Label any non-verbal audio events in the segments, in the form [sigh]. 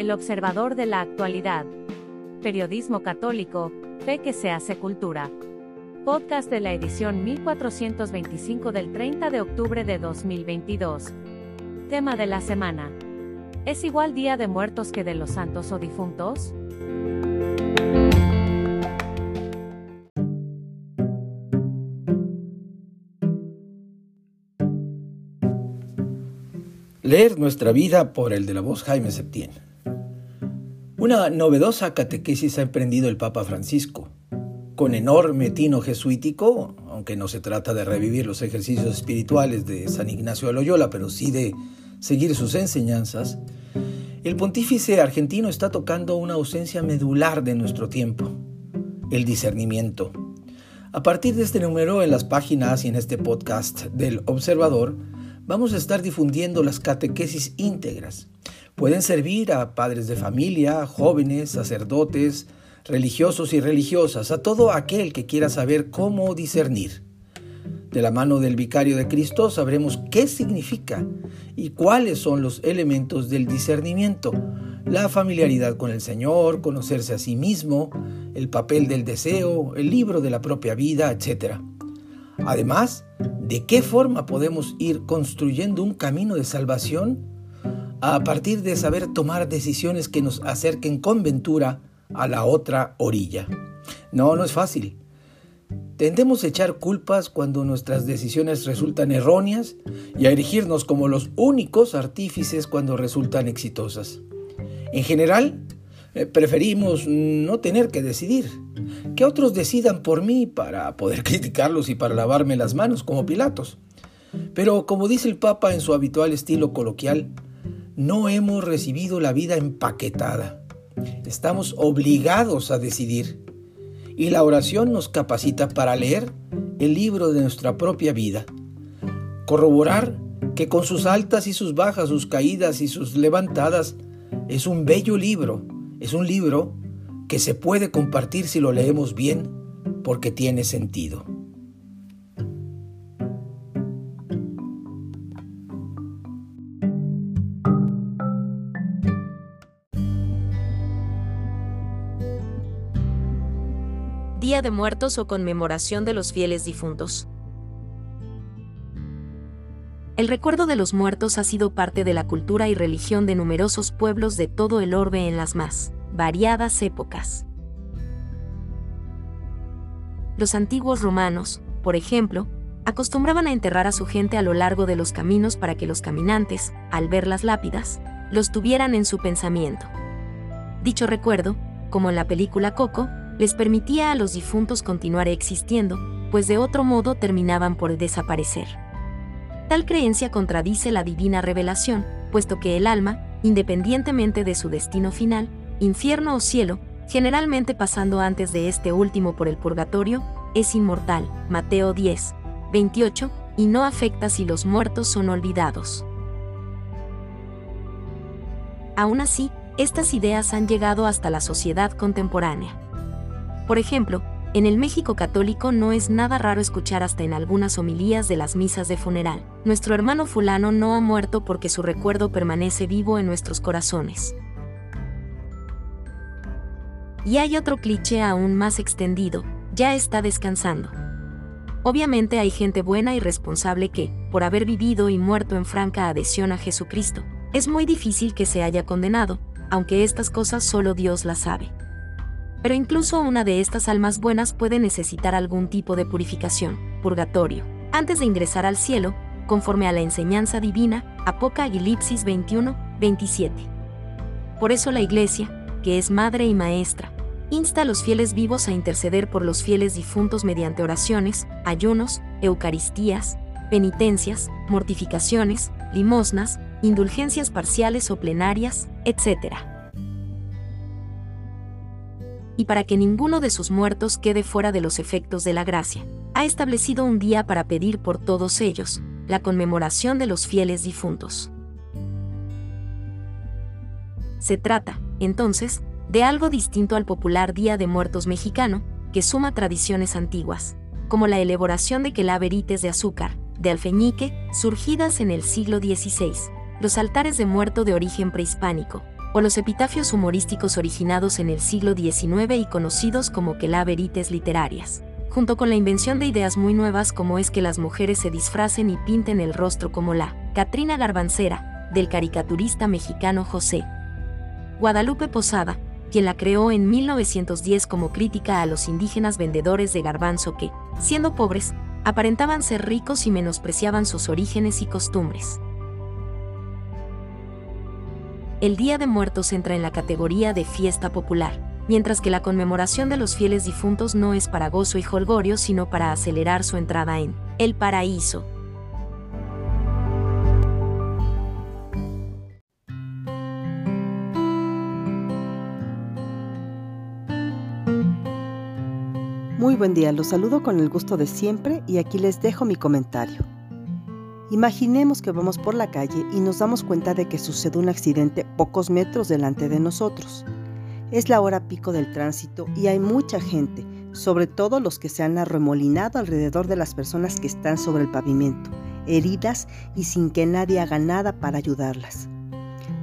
El observador de la actualidad. Periodismo católico, fe que se hace cultura. Podcast de la edición 1425 del 30 de octubre de 2022. Tema de la semana. ¿Es igual Día de Muertos que de los Santos o Difuntos? Leer nuestra vida por el de la voz Jaime Septién. Una novedosa catequesis ha emprendido el Papa Francisco, con enorme tino jesuítico, aunque no se trata de revivir los ejercicios espirituales de San Ignacio de Loyola, pero sí de seguir sus enseñanzas, el pontífice argentino está tocando una ausencia medular de nuestro tiempo, el discernimiento. A partir de este número en las páginas y en este podcast del Observador, vamos a estar difundiendo las catequesis íntegras. Pueden servir a padres de familia, jóvenes, sacerdotes, religiosos y religiosas, a todo aquel que quiera saber cómo discernir. De la mano del vicario de Cristo sabremos qué significa y cuáles son los elementos del discernimiento, la familiaridad con el Señor, conocerse a sí mismo, el papel del deseo, el libro de la propia vida, etc. Además, ¿de qué forma podemos ir construyendo un camino de salvación? A partir de saber tomar decisiones que nos acerquen con ventura a la otra orilla. No, no es fácil. Tendemos a echar culpas cuando nuestras decisiones resultan erróneas y a erigirnos como los únicos artífices cuando resultan exitosas. En general, eh, preferimos no tener que decidir, que otros decidan por mí para poder [laughs] criticarlos y para lavarme las manos como Pilatos. Pero como dice el Papa en su habitual estilo coloquial, no hemos recibido la vida empaquetada. Estamos obligados a decidir. Y la oración nos capacita para leer el libro de nuestra propia vida. Corroborar que con sus altas y sus bajas, sus caídas y sus levantadas, es un bello libro es un libro que se puede compartir si lo leemos bien porque tiene sentido. De Muertos o conmemoración de los fieles difuntos. El recuerdo de los muertos ha sido parte de la cultura y religión de numerosos pueblos de todo el orbe en las más variadas épocas. Los antiguos romanos, por ejemplo, acostumbraban a enterrar a su gente a lo largo de los caminos para que los caminantes, al ver las lápidas, los tuvieran en su pensamiento. Dicho recuerdo, como en la película Coco, les permitía a los difuntos continuar existiendo, pues de otro modo terminaban por desaparecer. Tal creencia contradice la divina revelación, puesto que el alma, independientemente de su destino final, infierno o cielo, generalmente pasando antes de este último por el purgatorio, es inmortal, Mateo 10, 28, y no afecta si los muertos son olvidados. Aún así, estas ideas han llegado hasta la sociedad contemporánea. Por ejemplo, en el México católico no es nada raro escuchar hasta en algunas homilías de las misas de funeral. Nuestro hermano fulano no ha muerto porque su recuerdo permanece vivo en nuestros corazones. Y hay otro cliché aún más extendido, ya está descansando. Obviamente hay gente buena y responsable que, por haber vivido y muerto en franca adhesión a Jesucristo, es muy difícil que se haya condenado, aunque estas cosas solo Dios las sabe pero incluso una de estas almas buenas puede necesitar algún tipo de purificación, purgatorio, antes de ingresar al cielo, conforme a la enseñanza divina, Apocalipsis 21, 27. Por eso la Iglesia, que es madre y maestra, insta a los fieles vivos a interceder por los fieles difuntos mediante oraciones, ayunos, eucaristías, penitencias, mortificaciones, limosnas, indulgencias parciales o plenarias, etc y para que ninguno de sus muertos quede fuera de los efectos de la gracia. Ha establecido un día para pedir por todos ellos, la conmemoración de los fieles difuntos. Se trata, entonces, de algo distinto al popular Día de Muertos mexicano, que suma tradiciones antiguas, como la elaboración de quelaverites de azúcar, de alfeñique, surgidas en el siglo XVI, los altares de muerto de origen prehispánico, o los epitafios humorísticos originados en el siglo XIX y conocidos como quelaverites literarias, junto con la invención de ideas muy nuevas como es que las mujeres se disfracen y pinten el rostro como la Catrina Garbancera, del caricaturista mexicano José Guadalupe Posada, quien la creó en 1910 como crítica a los indígenas vendedores de garbanzo que, siendo pobres, aparentaban ser ricos y menospreciaban sus orígenes y costumbres. El Día de Muertos entra en la categoría de fiesta popular, mientras que la conmemoración de los fieles difuntos no es para gozo y jolgorio, sino para acelerar su entrada en el paraíso. Muy buen día, los saludo con el gusto de siempre y aquí les dejo mi comentario. Imaginemos que vamos por la calle y nos damos cuenta de que sucede un accidente pocos metros delante de nosotros. Es la hora pico del tránsito y hay mucha gente, sobre todo los que se han arremolinado alrededor de las personas que están sobre el pavimento, heridas y sin que nadie haga nada para ayudarlas.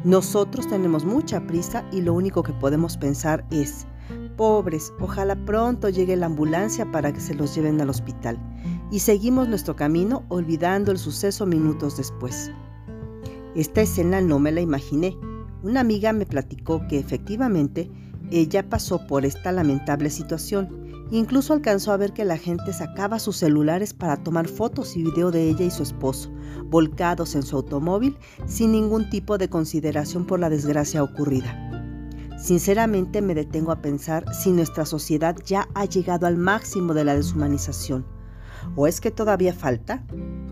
Nosotros tenemos mucha prisa y lo único que podemos pensar es, pobres, ojalá pronto llegue la ambulancia para que se los lleven al hospital. Y seguimos nuestro camino olvidando el suceso minutos después. Esta escena no me la imaginé. Una amiga me platicó que efectivamente ella pasó por esta lamentable situación. Incluso alcanzó a ver que la gente sacaba sus celulares para tomar fotos y video de ella y su esposo, volcados en su automóvil sin ningún tipo de consideración por la desgracia ocurrida. Sinceramente me detengo a pensar si nuestra sociedad ya ha llegado al máximo de la deshumanización. ¿O es que todavía falta?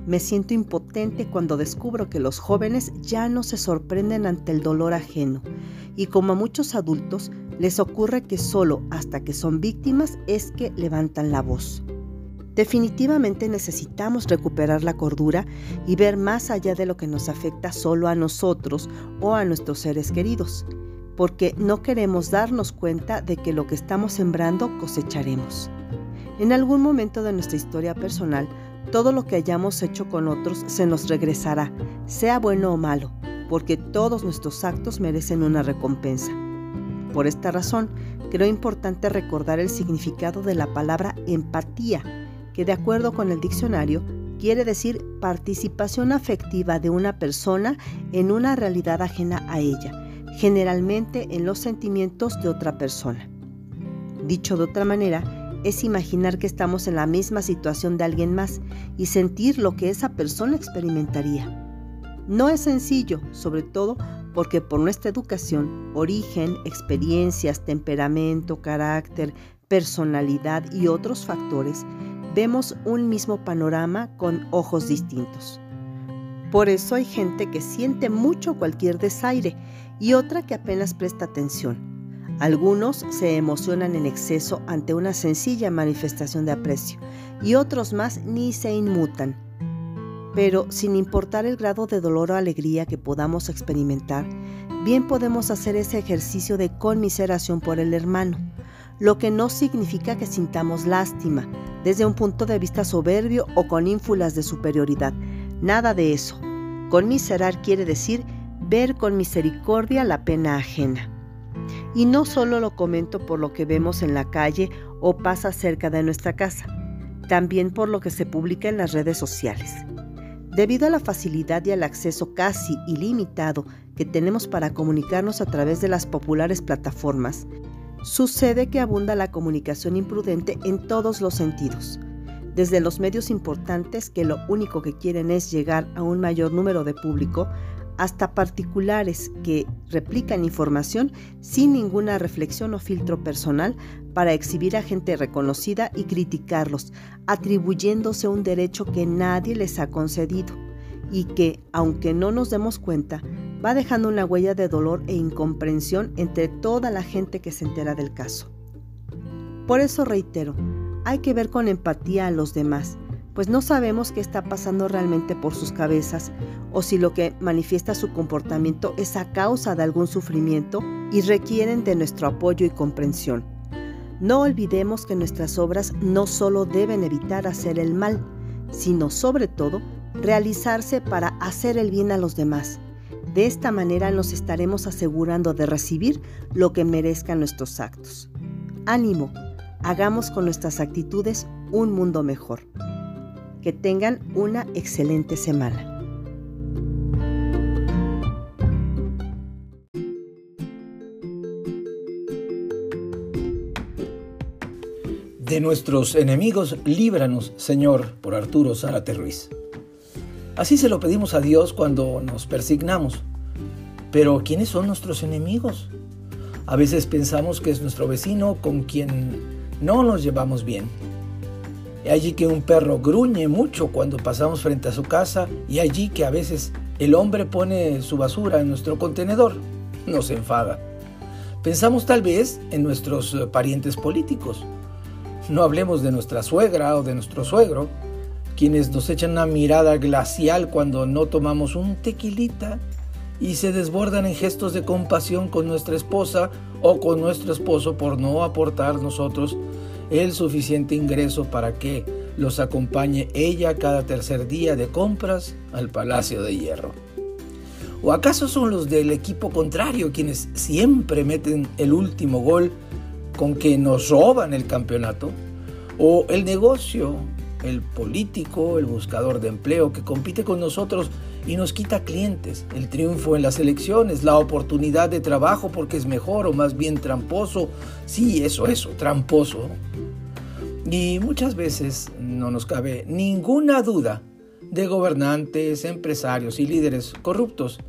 Me siento impotente cuando descubro que los jóvenes ya no se sorprenden ante el dolor ajeno y como a muchos adultos les ocurre que solo hasta que son víctimas es que levantan la voz. Definitivamente necesitamos recuperar la cordura y ver más allá de lo que nos afecta solo a nosotros o a nuestros seres queridos porque no queremos darnos cuenta de que lo que estamos sembrando cosecharemos. En algún momento de nuestra historia personal, todo lo que hayamos hecho con otros se nos regresará, sea bueno o malo, porque todos nuestros actos merecen una recompensa. Por esta razón, creo importante recordar el significado de la palabra empatía, que de acuerdo con el diccionario quiere decir participación afectiva de una persona en una realidad ajena a ella generalmente en los sentimientos de otra persona. Dicho de otra manera, es imaginar que estamos en la misma situación de alguien más y sentir lo que esa persona experimentaría. No es sencillo, sobre todo porque por nuestra educación, origen, experiencias, temperamento, carácter, personalidad y otros factores, vemos un mismo panorama con ojos distintos. Por eso hay gente que siente mucho cualquier desaire y otra que apenas presta atención. Algunos se emocionan en exceso ante una sencilla manifestación de aprecio y otros más ni se inmutan. Pero sin importar el grado de dolor o alegría que podamos experimentar, bien podemos hacer ese ejercicio de conmiseración por el hermano, lo que no significa que sintamos lástima desde un punto de vista soberbio o con ínfulas de superioridad. Nada de eso. Conmiserar quiere decir ver con misericordia la pena ajena. Y no solo lo comento por lo que vemos en la calle o pasa cerca de nuestra casa, también por lo que se publica en las redes sociales. Debido a la facilidad y al acceso casi ilimitado que tenemos para comunicarnos a través de las populares plataformas, sucede que abunda la comunicación imprudente en todos los sentidos, desde los medios importantes que lo único que quieren es llegar a un mayor número de público, hasta particulares que replican información sin ninguna reflexión o filtro personal para exhibir a gente reconocida y criticarlos, atribuyéndose un derecho que nadie les ha concedido y que, aunque no nos demos cuenta, va dejando una huella de dolor e incomprensión entre toda la gente que se entera del caso. Por eso reitero, hay que ver con empatía a los demás, pues no sabemos qué está pasando realmente por sus cabezas o si lo que manifiesta su comportamiento es a causa de algún sufrimiento y requieren de nuestro apoyo y comprensión. No olvidemos que nuestras obras no solo deben evitar hacer el mal, sino sobre todo realizarse para hacer el bien a los demás, De esta manera nos estaremos asegurando de recibir lo que merezcan nuestros actos. Ánimo, hagamos con nuestras actitudes un mundo mejor. Que tengan una excelente semana. De nuestros enemigos, líbranos, Señor, por Arturo Zárate Ruiz. Así se lo pedimos a Dios cuando nos persignamos. Pero ¿quiénes son nuestros enemigos? A veces pensamos que es nuestro vecino con quien no nos llevamos bien. Allí que un perro gruñe mucho cuando pasamos frente a su casa y allí que a veces el hombre pone su basura en nuestro contenedor. Nos enfada. Pensamos tal vez en nuestros parientes políticos no hablemos de nuestra suegra o de nuestro suegro, quienes nos echan una mirada glacial cuando no tomamos un tequilita y se desbordan en gestos de compasión con nuestra esposa o con nuestro esposo por no aportar nosotros el suficiente ingreso para que los acompañe ella cada tercer día de compras al Palacio de Hierro. ¿O acaso son los del equipo contrario quienes siempre meten el último gol con que nos roban el campeonato, o el negocio, el político, el buscador de empleo que compite con nosotros y nos quita clientes, el triunfo en las elecciones, la oportunidad de trabajo porque es mejor o más bien tramposo, sí, eso, eso, tramposo. Y muchas veces no nos cabe ninguna duda de gobernantes, empresarios y líderes corruptos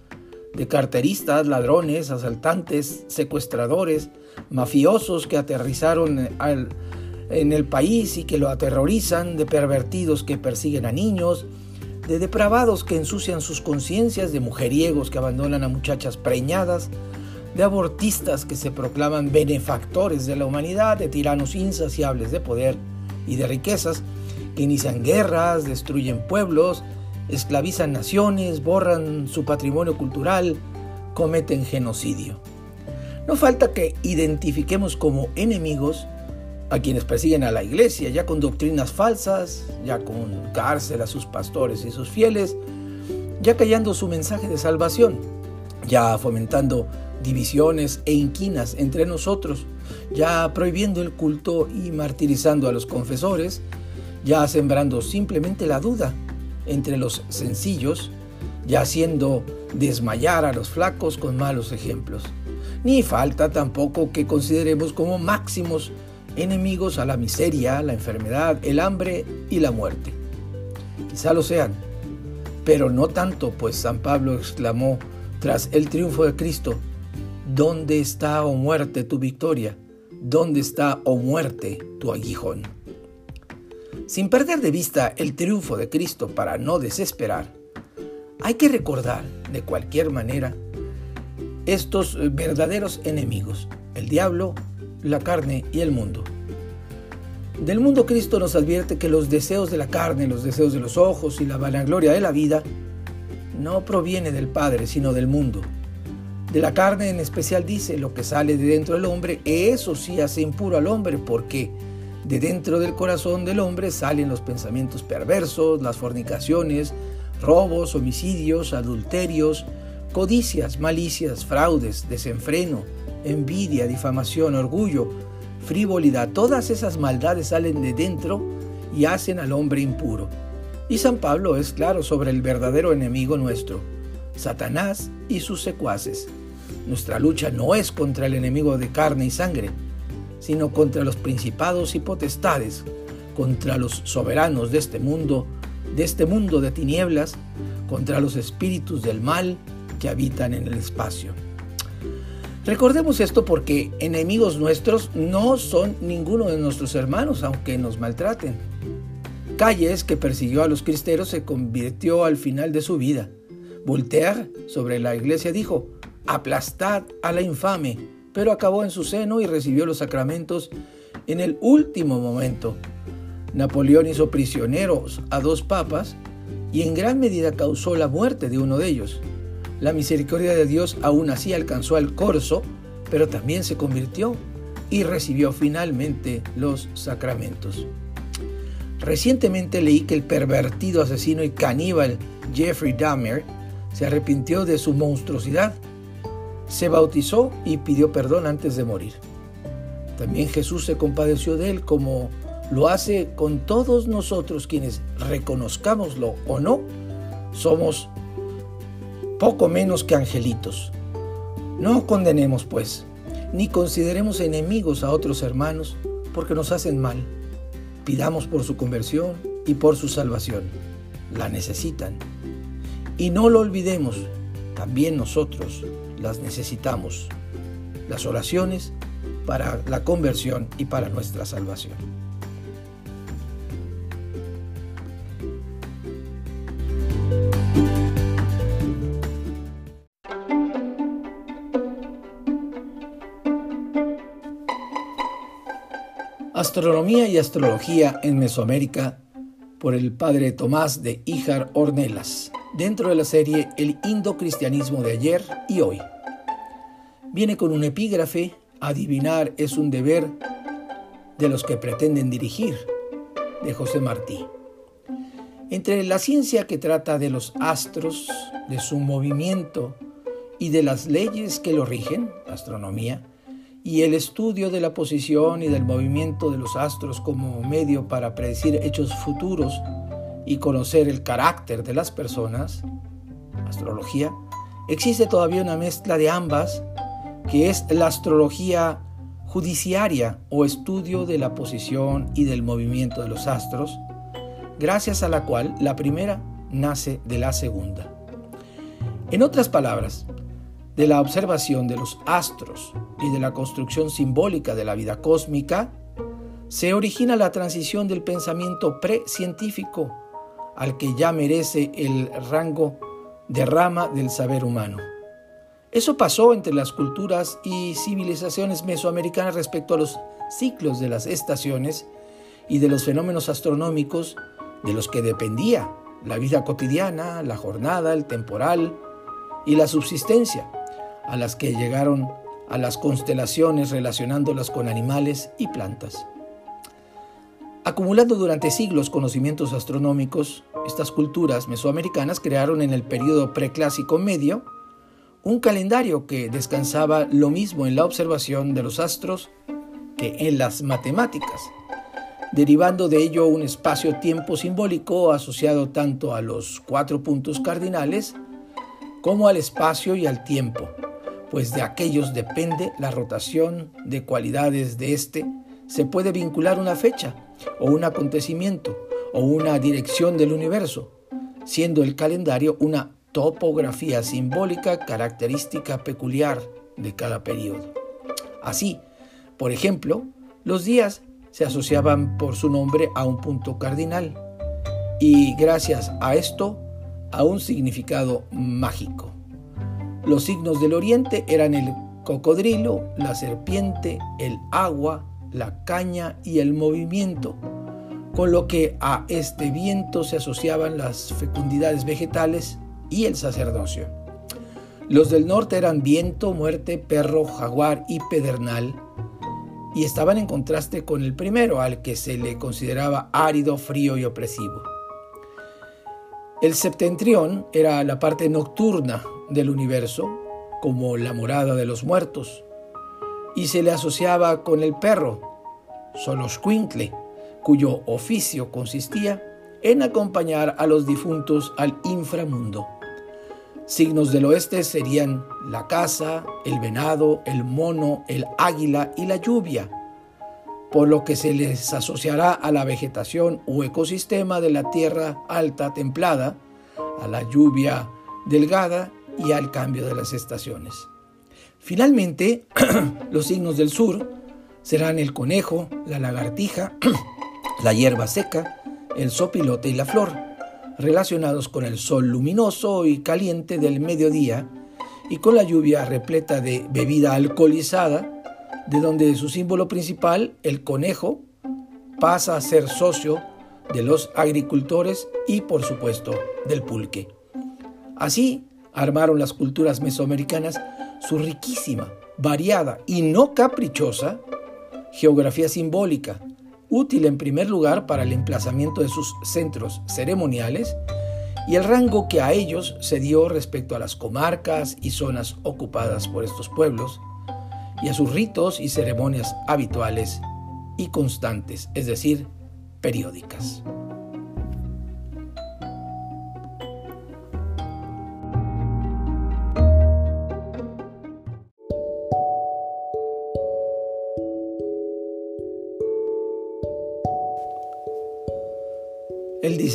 de carteristas, ladrones, asaltantes, secuestradores, mafiosos que aterrizaron en el país y que lo aterrorizan, de pervertidos que persiguen a niños, de depravados que ensucian sus conciencias, de mujeriegos que abandonan a muchachas preñadas, de abortistas que se proclaman benefactores de la humanidad, de tiranos insaciables de poder y de riquezas, que inician guerras, destruyen pueblos, esclavizan naciones, borran su patrimonio cultural, cometen genocidio. No falta que identifiquemos como enemigos a quienes persiguen a la iglesia, ya con doctrinas falsas, ya con cárcel a sus pastores y sus fieles, ya callando su mensaje de salvación, ya fomentando divisiones e inquinas entre nosotros, ya prohibiendo el culto y martirizando a los confesores, ya sembrando simplemente la duda entre los sencillos, ya haciendo desmayar a los flacos con malos ejemplos. Ni falta tampoco que consideremos como máximos enemigos a la miseria, la enfermedad, el hambre y la muerte. Quizá lo sean, pero no tanto, pues San Pablo exclamó tras el triunfo de Cristo, ¿dónde está, oh muerte, tu victoria? ¿Dónde está, oh muerte, tu aguijón? Sin perder de vista el triunfo de Cristo para no desesperar, hay que recordar de cualquier manera estos verdaderos enemigos, el diablo, la carne y el mundo. Del mundo Cristo nos advierte que los deseos de la carne, los deseos de los ojos y la vanagloria de la vida no proviene del Padre, sino del mundo. De la carne en especial dice, lo que sale de dentro del hombre, eso sí hace impuro al hombre, porque de dentro del corazón del hombre salen los pensamientos perversos, las fornicaciones, robos, homicidios, adulterios, codicias, malicias, fraudes, desenfreno, envidia, difamación, orgullo, frivolidad. Todas esas maldades salen de dentro y hacen al hombre impuro. Y San Pablo es claro sobre el verdadero enemigo nuestro, Satanás y sus secuaces. Nuestra lucha no es contra el enemigo de carne y sangre, sino contra los principados y potestades, contra los soberanos de este mundo, de este mundo de tinieblas, contra los espíritus del mal que habitan en el espacio. Recordemos esto porque enemigos nuestros no son ninguno de nuestros hermanos, aunque nos maltraten. Calles, que persiguió a los cristeros, se convirtió al final de su vida. Voltaire, sobre la iglesia, dijo, aplastad a la infame, pero acabó en su seno y recibió los sacramentos en el último momento. Napoleón hizo prisioneros a dos papas y en gran medida causó la muerte de uno de ellos. La misericordia de Dios aún así alcanzó al corso, pero también se convirtió y recibió finalmente los sacramentos. Recientemente leí que el pervertido asesino y caníbal Jeffrey Dahmer se arrepintió de su monstruosidad, se bautizó y pidió perdón antes de morir. También Jesús se compadeció de él como lo hace con todos nosotros quienes, reconozcámoslo o no, somos poco menos que angelitos. No condenemos, pues, ni consideremos enemigos a otros hermanos porque nos hacen mal. Pidamos por su conversión y por su salvación. La necesitan. Y no lo olvidemos, también nosotros las necesitamos. Las oraciones para la conversión y para nuestra salvación. Astronomía y Astrología en Mesoamérica por el padre Tomás de Híjar Ornelas, dentro de la serie El Indo-Cristianismo de ayer y hoy. Viene con un epígrafe, adivinar es un deber de los que pretenden dirigir, de José Martí. Entre la ciencia que trata de los astros, de su movimiento y de las leyes que lo rigen, astronomía, y el estudio de la posición y del movimiento de los astros como medio para predecir hechos futuros y conocer el carácter de las personas, astrología, existe todavía una mezcla de ambas, que es la astrología judiciaria o estudio de la posición y del movimiento de los astros, gracias a la cual la primera nace de la segunda. En otras palabras, de la observación de los astros y de la construcción simbólica de la vida cósmica, se origina la transición del pensamiento precientífico al que ya merece el rango de rama del saber humano. Eso pasó entre las culturas y civilizaciones mesoamericanas respecto a los ciclos de las estaciones y de los fenómenos astronómicos de los que dependía la vida cotidiana, la jornada, el temporal y la subsistencia a las que llegaron a las constelaciones relacionándolas con animales y plantas. Acumulando durante siglos conocimientos astronómicos, estas culturas mesoamericanas crearon en el periodo preclásico medio un calendario que descansaba lo mismo en la observación de los astros que en las matemáticas, derivando de ello un espacio-tiempo simbólico asociado tanto a los cuatro puntos cardinales como al espacio y al tiempo, pues de aquellos depende la rotación de cualidades de éste, se puede vincular una fecha o un acontecimiento o una dirección del universo, siendo el calendario una topografía simbólica característica peculiar de cada periodo. Así, por ejemplo, los días se asociaban por su nombre a un punto cardinal y gracias a esto a un significado mágico. Los signos del oriente eran el cocodrilo, la serpiente, el agua, la caña y el movimiento, con lo que a este viento se asociaban las fecundidades vegetales y el sacerdocio. Los del norte eran viento, muerte, perro, jaguar y pedernal, y estaban en contraste con el primero, al que se le consideraba árido, frío y opresivo. El septentrión era la parte nocturna del universo, como la morada de los muertos, y se le asociaba con el perro, Soloscuincle, cuyo oficio consistía en acompañar a los difuntos al inframundo. Signos del oeste serían la caza, el venado, el mono, el águila y la lluvia, por lo que se les asociará a la vegetación o ecosistema de la tierra alta templada, a la lluvia delgada y al cambio de las estaciones. Finalmente, [clears throat] los signos del sur serán el conejo, la lagartija, [clears throat] la hierba seca, el sopilote y la flor, relacionados con el sol luminoso y caliente del mediodía y con la lluvia repleta de bebida alcoholizada, de donde su símbolo principal, el conejo, pasa a ser socio de los agricultores y por supuesto del pulque. Así armaron las culturas mesoamericanas su riquísima, variada y no caprichosa geografía simbólica, útil en primer lugar para el emplazamiento de sus centros ceremoniales y el rango que a ellos se dio respecto a las comarcas y zonas ocupadas por estos pueblos, y a sus ritos y ceremonias habituales y constantes, es decir, periódicas.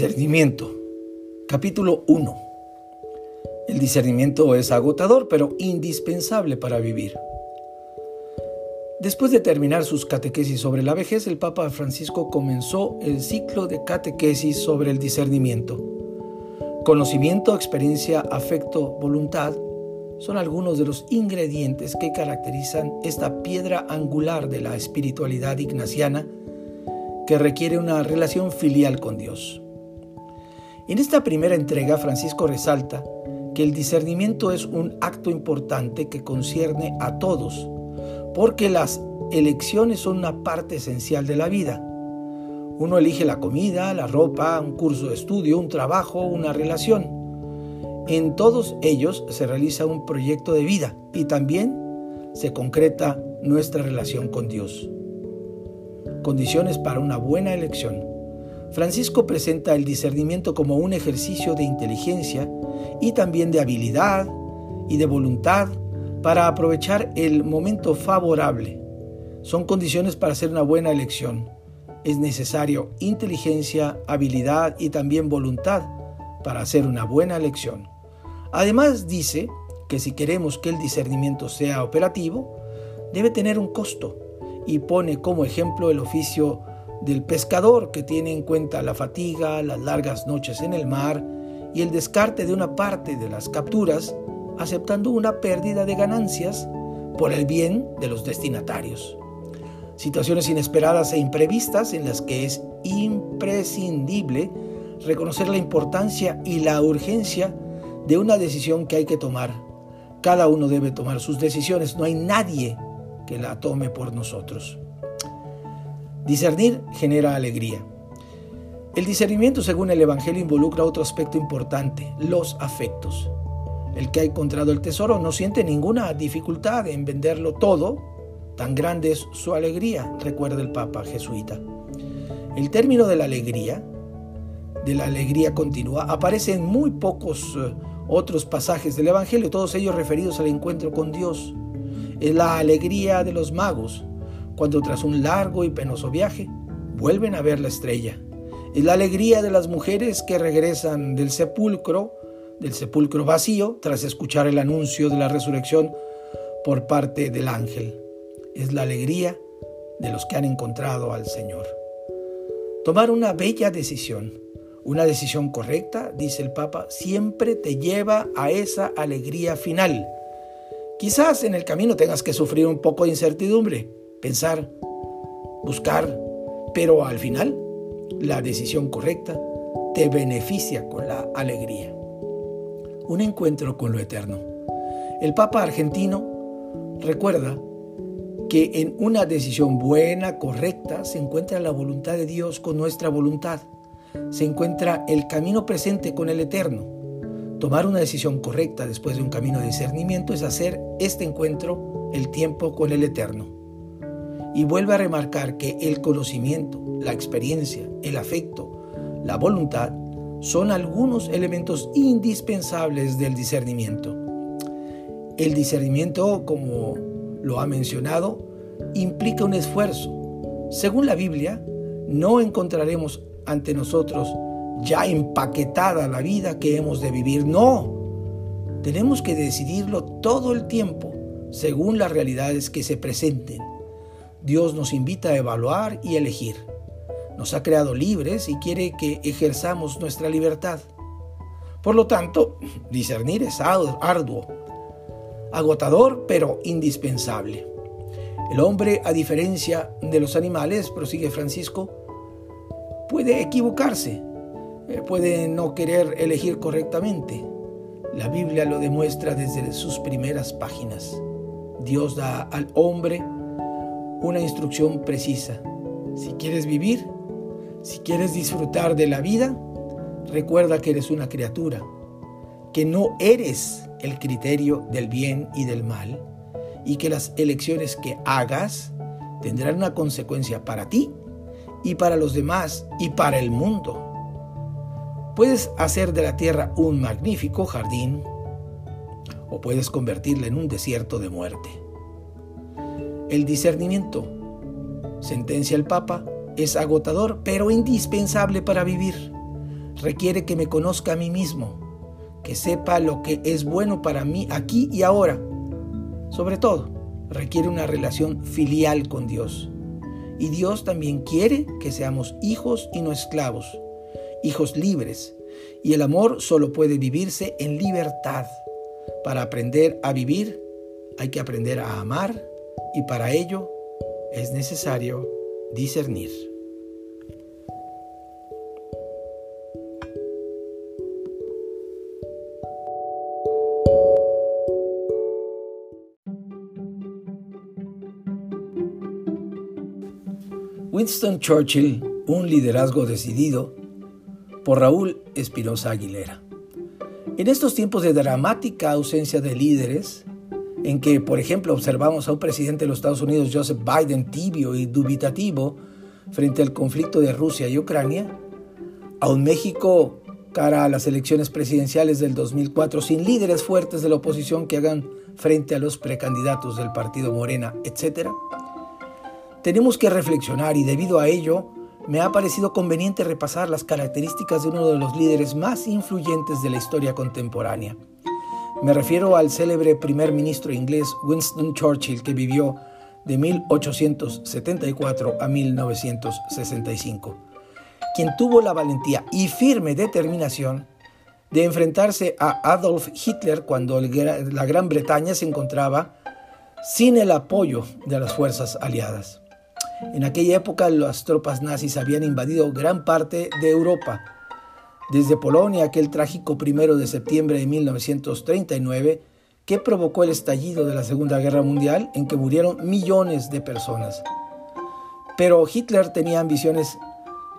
Discernimiento. Capítulo 1. El discernimiento es agotador, pero indispensable para vivir. Después de terminar sus catequesis sobre la vejez, el Papa Francisco comenzó el ciclo de catequesis sobre el discernimiento. Conocimiento, experiencia, afecto, voluntad son algunos de los ingredientes que caracterizan esta piedra angular de la espiritualidad ignaciana que requiere una relación filial con Dios. En esta primera entrega, Francisco resalta que el discernimiento es un acto importante que concierne a todos, porque las elecciones son una parte esencial de la vida. Uno elige la comida, la ropa, un curso de estudio, un trabajo, una relación. En todos ellos se realiza un proyecto de vida y también se concreta nuestra relación con Dios condiciones para una buena elección. Francisco presenta el discernimiento como un ejercicio de inteligencia y también de habilidad y de voluntad para aprovechar el momento favorable. Son condiciones para hacer una buena elección. Es necesario inteligencia, habilidad y también voluntad para hacer una buena elección. Además dice que si queremos que el discernimiento sea operativo, debe tener un costo y pone como ejemplo el oficio del pescador que tiene en cuenta la fatiga, las largas noches en el mar y el descarte de una parte de las capturas, aceptando una pérdida de ganancias por el bien de los destinatarios. Situaciones inesperadas e imprevistas en las que es imprescindible reconocer la importancia y la urgencia de una decisión que hay que tomar. Cada uno debe tomar sus decisiones, no hay nadie que la tome por nosotros. Discernir genera alegría. El discernimiento, según el Evangelio, involucra otro aspecto importante, los afectos. El que ha encontrado el tesoro no siente ninguna dificultad en venderlo todo, tan grande es su alegría, recuerda el Papa jesuita. El término de la alegría, de la alegría continua, aparece en muy pocos eh, otros pasajes del Evangelio, todos ellos referidos al encuentro con Dios. Es la alegría de los magos cuando tras un largo y penoso viaje vuelven a ver la estrella. Es la alegría de las mujeres que regresan del sepulcro, del sepulcro vacío, tras escuchar el anuncio de la resurrección por parte del ángel. Es la alegría de los que han encontrado al Señor. Tomar una bella decisión, una decisión correcta, dice el Papa, siempre te lleva a esa alegría final Quizás en el camino tengas que sufrir un poco de incertidumbre, pensar, buscar, pero al final la decisión correcta te beneficia con la alegría. Un encuentro con lo eterno. El Papa argentino recuerda que en una decisión buena, correcta, se encuentra la voluntad de Dios con nuestra voluntad. Se encuentra el camino presente con el eterno Tomar una decisión correcta después de un camino de discernimiento es hacer este encuentro el tiempo con el Eterno. Y vuelve a remarcar que el conocimiento, la experiencia, el afecto, la voluntad son algunos elementos indispensables del discernimiento. El discernimiento, como lo ha mencionado, implica un esfuerzo. Según la Biblia, no encontraremos ante nosotros ya empaquetada la vida que hemos de vivir. No, tenemos que decidirlo todo el tiempo según las realidades que se presenten. Dios nos invita a evaluar y elegir. Nos ha creado libres y quiere que ejerzamos nuestra libertad. Por lo tanto, [laughs] discernir es arduo, agotador, pero indispensable. El hombre, a diferencia de los animales, prosigue Francisco, puede equivocarse, eh, puede no querer elegir correctamente. La Biblia lo demuestra desde sus primeras páginas. Dios da al hombre una instrucción precisa. Si quieres vivir, si quieres disfrutar de la vida, recuerda que eres una criatura, que no eres el criterio del bien y del mal, y que las elecciones que hagas tendrán una consecuencia para ti y para los demás y para el mundo. Puedes hacer de la tierra un magnífico jardín o puedes convertirla en un desierto de muerte. El discernimiento, sentencia el Papa, es agotador pero indispensable para vivir. Requiere que me conozca a mí mismo, que sepa lo que es bueno para mí aquí y ahora. Sobre todo, requiere una relación filial con Dios. Y Dios también quiere que seamos hijos y no esclavos, hijos libres. Y el amor solo puede vivirse en libertad. Para aprender a vivir hay que aprender a amar y para ello es necesario discernir. Winston Churchill, un liderazgo decidido, por Raúl Espinosa Aguilera. En estos tiempos de dramática ausencia de líderes, en que, por ejemplo, observamos a un presidente de los Estados Unidos, Joseph Biden, tibio y dubitativo frente al conflicto de Rusia y Ucrania, a un México cara a las elecciones presidenciales del 2004 sin líderes fuertes de la oposición que hagan frente a los precandidatos del partido Morena, etc., tenemos que reflexionar y debido a ello me ha parecido conveniente repasar las características de uno de los líderes más influyentes de la historia contemporánea. Me refiero al célebre primer ministro inglés Winston Churchill que vivió de 1874 a 1965, quien tuvo la valentía y firme determinación de enfrentarse a Adolf Hitler cuando la Gran Bretaña se encontraba sin el apoyo de las fuerzas aliadas. En aquella época las tropas nazis habían invadido gran parte de Europa. Desde Polonia, aquel trágico primero de septiembre de 1939, que provocó el estallido de la Segunda Guerra Mundial en que murieron millones de personas. Pero Hitler tenía ambiciones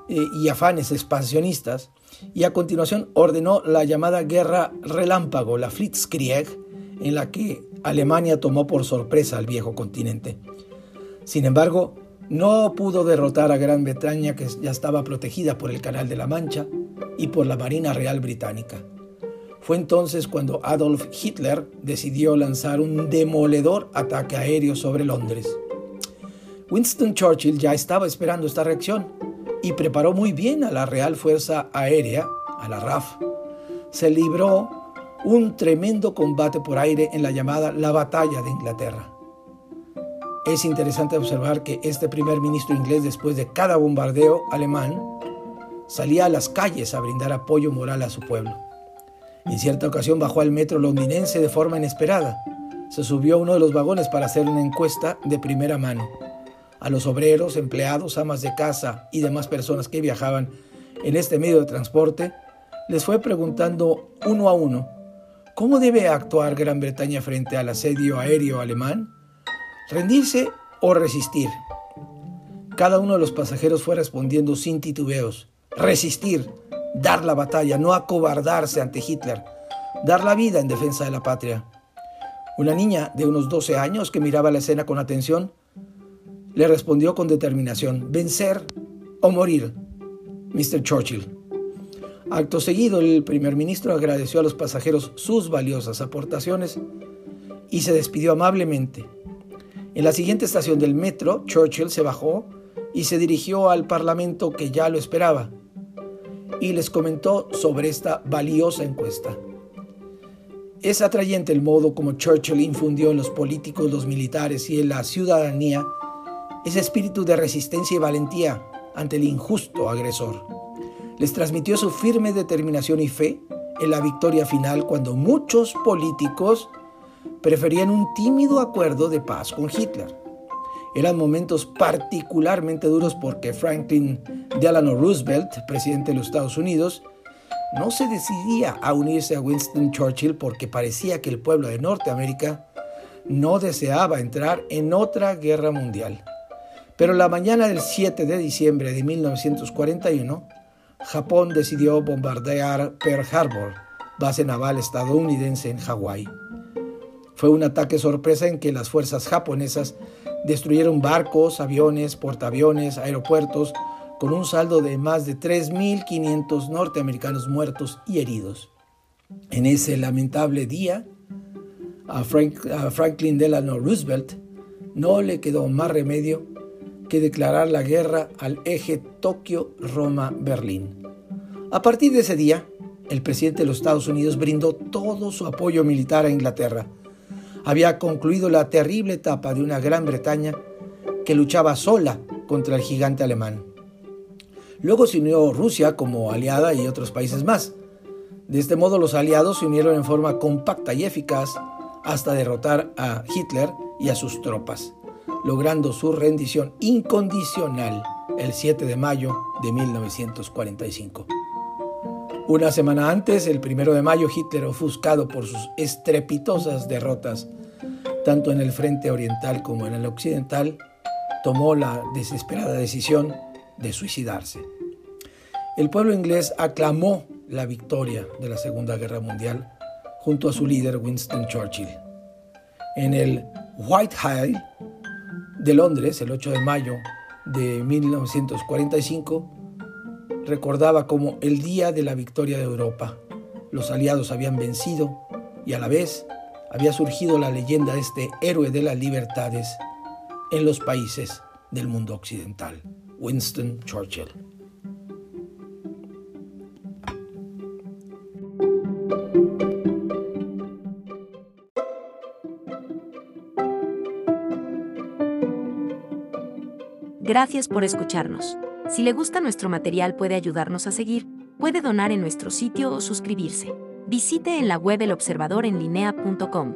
eh, y afanes expansionistas y a continuación ordenó la llamada Guerra Relámpago, la Blitzkrieg, en la que Alemania tomó por sorpresa al viejo continente. Sin embargo, no pudo derrotar a Gran Bretaña que ya estaba protegida por el Canal de la Mancha y por la Marina Real Británica. Fue entonces cuando Adolf Hitler decidió lanzar un demoledor ataque aéreo sobre Londres. Winston Churchill ya estaba esperando esta reacción y preparó muy bien a la Real Fuerza Aérea, a la RAF. Se libró un tremendo combate por aire en la llamada la Batalla de Inglaterra. Es interesante observar que este primer ministro inglés, después de cada bombardeo alemán, salía a las calles a brindar apoyo moral a su pueblo. En cierta ocasión bajó al metro londinense de forma inesperada. Se subió a uno de los vagones para hacer una encuesta de primera mano. A los obreros, empleados, amas de casa y demás personas que viajaban en este medio de transporte, les fue preguntando uno a uno, ¿cómo debe actuar Gran Bretaña frente al asedio aéreo alemán? rendirse o resistir. Cada uno de los pasajeros fue respondiendo sin titubeos. Resistir, dar la batalla, no acobardarse ante Hitler, dar la vida en defensa de la patria. Una niña de unos 12 años que miraba la escena con atención le respondió con determinación, vencer o morir, Mr. Churchill. Acto seguido, el primer ministro agradeció a los pasajeros sus valiosas aportaciones y se despidió amablemente en la siguiente estación del metro, Churchill se bajó y se dirigió al Parlamento que ya lo esperaba y les comentó sobre esta valiosa encuesta. Es atrayente el modo como Churchill infundió en los políticos, los militares y en la ciudadanía ese espíritu de resistencia y valentía ante el injusto agresor. Les transmitió su firme determinación y fe en la victoria final cuando muchos políticos preferían un tímido acuerdo de paz con Hitler. Eran momentos particularmente duros porque Franklin Delano Roosevelt, presidente de los Estados Unidos, no se decidía a unirse a Winston Churchill porque parecía que el pueblo de Norteamérica no deseaba entrar en otra guerra mundial. Pero la mañana del 7 de diciembre de 1941, Japón decidió bombardear Pearl Harbor, base naval estadounidense en Hawái. Fue un ataque sorpresa en que las fuerzas japonesas destruyeron barcos, aviones, portaaviones, aeropuertos, con un saldo de más de 3.500 norteamericanos muertos y heridos. En ese lamentable día, a, Franklin Delano Roosevelt no le quedó más remedio que declarar la guerra al eje Tokio-Roma-Berlín. A partir de ese día, el presidente de los Estados Unidos brindó todo su apoyo militar a Inglaterra. Había concluido la terrible etapa de una Gran Bretaña que luchaba sola contra el gigante alemán. Luego se unió Rusia como aliada y otros países más. De este modo los aliados se unieron en forma compacta y eficaz hasta derrotar a Hitler y a sus tropas, logrando su rendición incondicional el 7 de mayo de 1945. Una semana antes, el 1 de mayo, Hitler, ofuscado por sus estrepitosas derrotas, tanto en el frente oriental como en el occidental, tomó la desesperada decisión de suicidarse. El pueblo inglés aclamó la victoria de la Segunda Guerra Mundial junto a su líder Winston Churchill. En el Whitehall de Londres, el 8 de mayo de 1945, recordaba como el día de la victoria de Europa. Los aliados habían vencido y a la vez había surgido la leyenda de este héroe de las libertades en los países del mundo occidental, Winston Churchill. Gracias por escucharnos. Si le gusta nuestro material puede ayudarnos a seguir, puede donar en nuestro sitio o suscribirse. Visite en la web elobservadorenlinea.com.